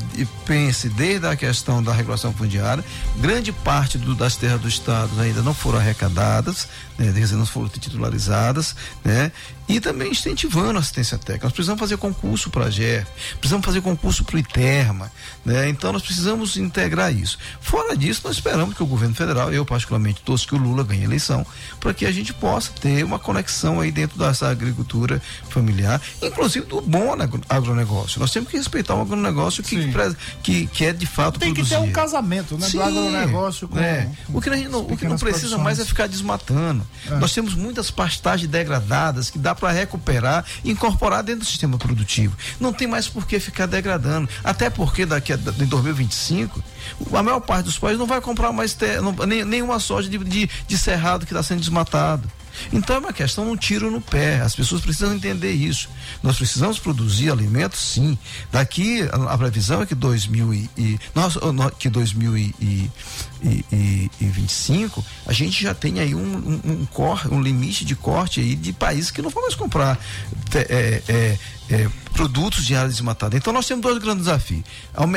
pense desde a questão da regulação fundiária, grande parte do- das terras do estado ainda não foram arrecadadas, né? não foram titularizadas, né? E também incentivando a assistência técnica. Nós precisamos fazer concurso para a GER, precisamos fazer concurso para o ITERMA, né? Então nós precisamos integrar isso. Fora disso, nós esperamos que o governo federal, eu particularmente torço que o Lula ganhe a eleição, para que a gente possa ter uma conexão aí dentro dessa agricultura familiar, inclusive do bom agro- agronegócio. Nós temos que respeitar o agronegócio que, que, que é de fato Tem que ter produzir. um casamento, né? Sim, do agronegócio com. é. O que, não, o que não precisa mais é produções. ficar desmatando. É. Nós temos muitas pastagens degradadas que dá para recuperar e incorporar dentro do sistema produtivo. Não tem mais por que ficar degradando. Até porque daqui a em 2025, a maior parte dos países não vai comprar mais te- não- nem, nenhuma soja de, de, de cerrado que está sendo desmatado. Então é uma questão, um tiro no pé. As pessoas precisam entender isso. Nós precisamos produzir alimentos, sim. Daqui a, a previsão é que 2000 e, e nós, nó- que 2025 a gente já tem aí um, um, um, cor, um limite de corte aí de países que não vão mais comprar é, é, é, produtos de área desmatada. Então nós temos dois grandes desafios: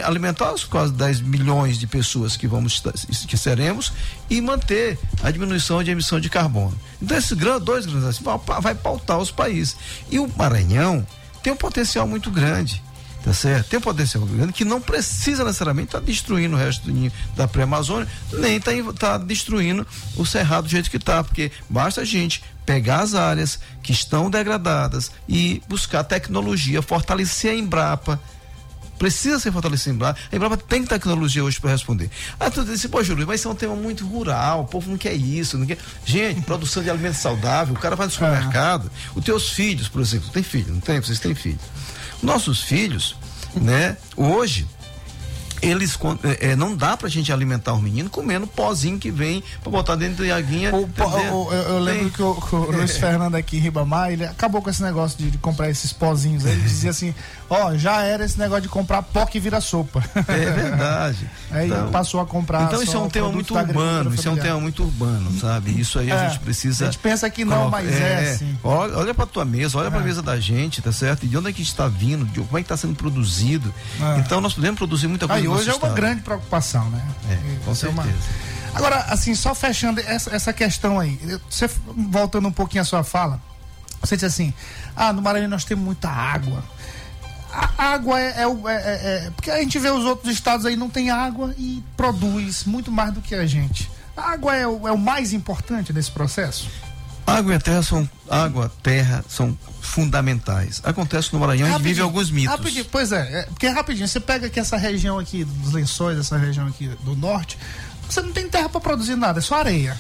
alimentar os quase 10 milhões de pessoas que vamos que seremos e manter a diminuição de emissão de carbono. Então esses dois grandes desafios vai pautar os países. E o Maranhão tem um potencial muito grande. Tá certo? Tem um potencial grande que não precisa necessariamente estar destruindo o resto do da pré-amazônia, nem tá, tá destruindo o cerrado do jeito que está, porque basta a gente pegar as áreas que estão degradadas e buscar tecnologia, fortalecer a Embrapa, precisa ser fortalecido a Embrapa. A Embrapa tem tecnologia hoje para responder. Ah, tu disse, pô, Júlio, mas isso é um tema muito rural, o povo não quer isso, não quer. Gente, produção de alimento saudável, o cara vai no supermercado, os teus filhos, por exemplo, tem filho, não tem? Vocês têm filho. Nossos filhos, né, hoje, eles é, é, não dá pra gente alimentar os meninos comendo pozinho que vem pra botar dentro da aguinha. Pô, eu, eu lembro que o, que o Luiz Fernando aqui em Ribamar, ele acabou com esse negócio de, de comprar esses pozinhos. Ele dizia assim, ó, já era esse negócio de comprar pó que vira sopa. É verdade. Aí Então- passou a comprar. Então isso é um tema muito urbano, isso é um tema muito urbano, sabe? Isso aí a É, gente precisa. a gente pensa que não, mas é assim. Olha, olha pra tua mesa, olha pra É. mesa da gente, tá certo? E de onde é que está vindo, de como é que está sendo produzido. É. Então nós podemos produzir muita coisa. Aí hoje é uma grande preocupação, né? É, com é uma- certeza. Agora, assim, só fechando essa, essa questão aí, você voltando um pouquinho à sua fala, você disse assim, ah, no Maranhão nós temos muita água. A água é, é o- é- é- é- Porque a gente vê os outros estados aí não tem água e produz muito mais do que a gente. A água é o, é o mais importante nesse processo? Água e terra são água, terra são fundamentais. Acontece no Maranhão, gente vive alguns mitos. Rapidinho, pois é, é, porque rapidinho, você pega aqui essa região aqui dos lençóis, essa região aqui do norte, você não tem terra para produzir nada, é só areia.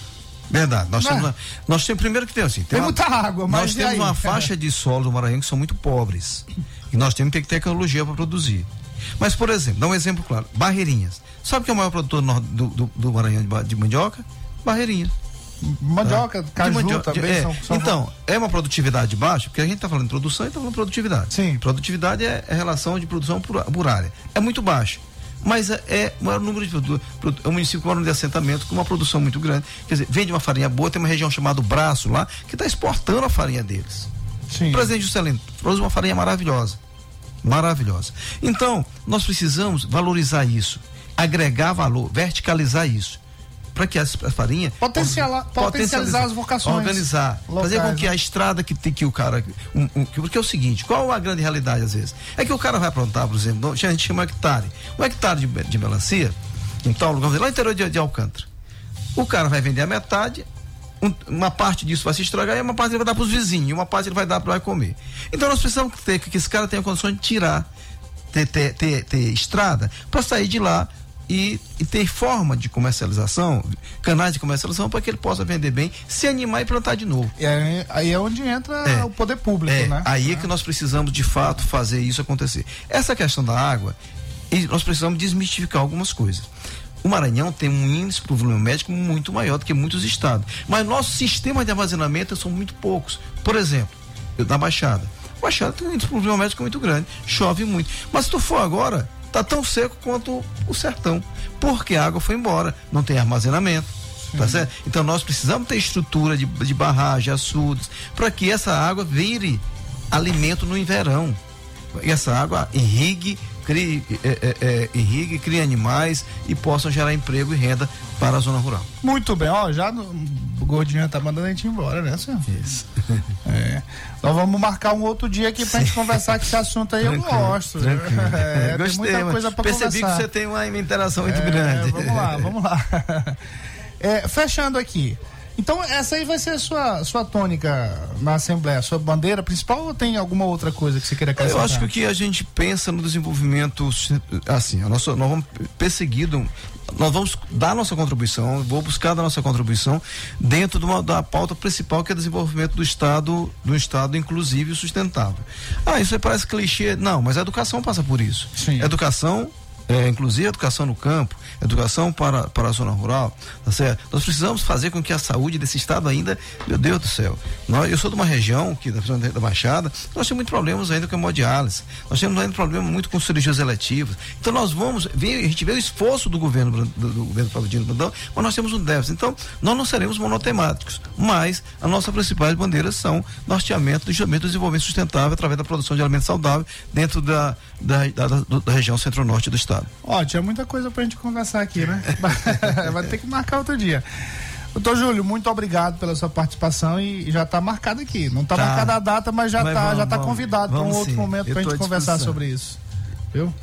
Verdade. Nós Não é? temos, uma- nós temos primeiro que tem assim. Tem uma- muita água, mas Nós e temos aí? uma faixa de solo do Maranhão que são muito pobres. E nós temos que ter tecnologia para produzir. Mas, por exemplo, dá um exemplo claro: Barreirinhas. Sabe quem é o maior produtor do, do, do- Maranhão de, de mandioca? Barreirinhas. Mandioca, Tá? caju mandioca, também é. são- são- Então, é uma produtividade baixa, porque a gente está falando de produção e está falando de produtividade. Sim. Produtividade é, é relação de produção por, por área. É muito baixa. Mas é, é o maior número de produ- produ- é um município com maior número de assentamento, com uma produção muito grande. Quer dizer, vende uma farinha boa, tem uma região chamada Braço lá, que está exportando a farinha deles. Sim. O presidente Juscelino trouxe uma farinha maravilhosa. Maravilhosa. Então, nós precisamos valorizar isso, agregar valor, verticalizar isso. Para que as, a farinha Potenciala- potencializar as vocações organizar, fazer locais, com que né? a estrada que tem que o cara, um- um- que- porque é o seguinte, qual a grande realidade às vezes? É que o cara vai plantar, por exemplo, a gente chama hectare, um hectare de, de melancia, em tal lugar, lá no interior de, de Alcântara, o cara vai vender a metade, um- uma parte disso vai se estragar e uma parte ele vai dar para os vizinhos, uma parte ele vai dar para comer. Então nós precisamos ter que esse cara tenha condições de tirar, ter, ter, ter, ter estrada para sair de lá e, e ter forma de comercialização, canais de comercialização para que ele possa vender bem, se animar e plantar de novo. E aí, aí é onde entra É. o poder público, É, né? aí é que nós precisamos de fato fazer isso acontecer. Essa questão da água, nós precisamos desmistificar algumas coisas. O Maranhão tem um índice para o volume médico muito maior do que muitos estados. Mas nossos sistemas de armazenamento são muito poucos. Por exemplo, eu da Baixada. Baixada tem um índice para o volume médico muito grande, chove muito. Mas se tu for agora, tá tão seco quanto o sertão. Porque a água foi embora, não tem armazenamento. Tá certo? Então nós precisamos ter estrutura de, de barragem, açudes, para que essa água vire alimento no verão. E essa água irrigue, crie, é, é, é, irrigue, crie animais e possam gerar emprego e renda para a zona rural. Muito bem, ó, já no, o gordinho tá mandando a gente embora, né, senhor? Isso. É. Nós vamos marcar um outro dia aqui pra gente conversar que esse assunto aí eu Tranquilo, gosto. tranquilo. É, tem Gostei, muita mas coisa pra percebi conversar. que você tem uma interação muito É, grande. Vamos lá, vamos lá. É, fechando aqui. Então, essa aí vai ser a sua, sua tônica na Assembleia, a sua bandeira principal ou tem alguma outra coisa que você queira acrescentar? Eu acho que o que a gente pensa no desenvolvimento, assim, a nossa, nós vamos perseguir, um- nós vamos dar nossa contribuição, vou buscar dar nossa contribuição dentro de uma, da pauta principal que é o desenvolvimento do Estado, do Estado inclusivo e sustentável. Ah, isso aí parece clichê. Não, mas a educação passa por isso. Educação é, inclusive educação no campo, educação para, para a zona rural, tá certo? Nós precisamos fazer com que a saúde desse estado ainda, meu Deus do céu, nós, eu sou de uma região que da, da Baixada, nós temos muitos problemas ainda com a hemodiálise, nós temos ainda problema muito com cirurgias eletivas, então nós vamos a gente vê o esforço do governo do, do governo Claudino Brandão, mas nós temos um déficit, então nós não seremos monotemáticos, mas as nossas principais bandeiras são norteamento, justamente do desenvolvimento sustentável através da produção de alimentos saudáveis dentro da, da, da- da região centro-norte do estado. Ó, tinha muita coisa pra gente conversar aqui, né? Vai ter que marcar outro dia. Doutor Júlio, muito obrigado pela sua participação e já tá marcado aqui. Não tá, Tá. marcada a data, mas já tá, vamos, já tá vamos. convidado para um outro sim. momento Eu pra tô gente conversar sobre isso. Viu?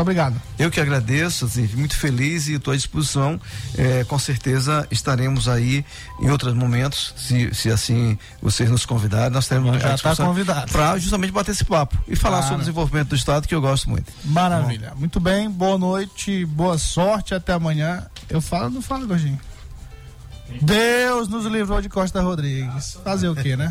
Muito obrigado. Eu que agradeço, assim, muito feliz e estou à disposição. É, com certeza estaremos aí em outros momentos, se, se assim vocês nos convidarem, nós teremos Já tá convidado. para justamente bater esse papo e falar Claro. sobre o desenvolvimento do Estado, que eu gosto muito. Maravilha. Muito bem, boa noite, boa sorte, até amanhã. Eu falo ou não falo, Gordinho? Deus nos livrou de Costa Rodrigues. Fazer o quê, né?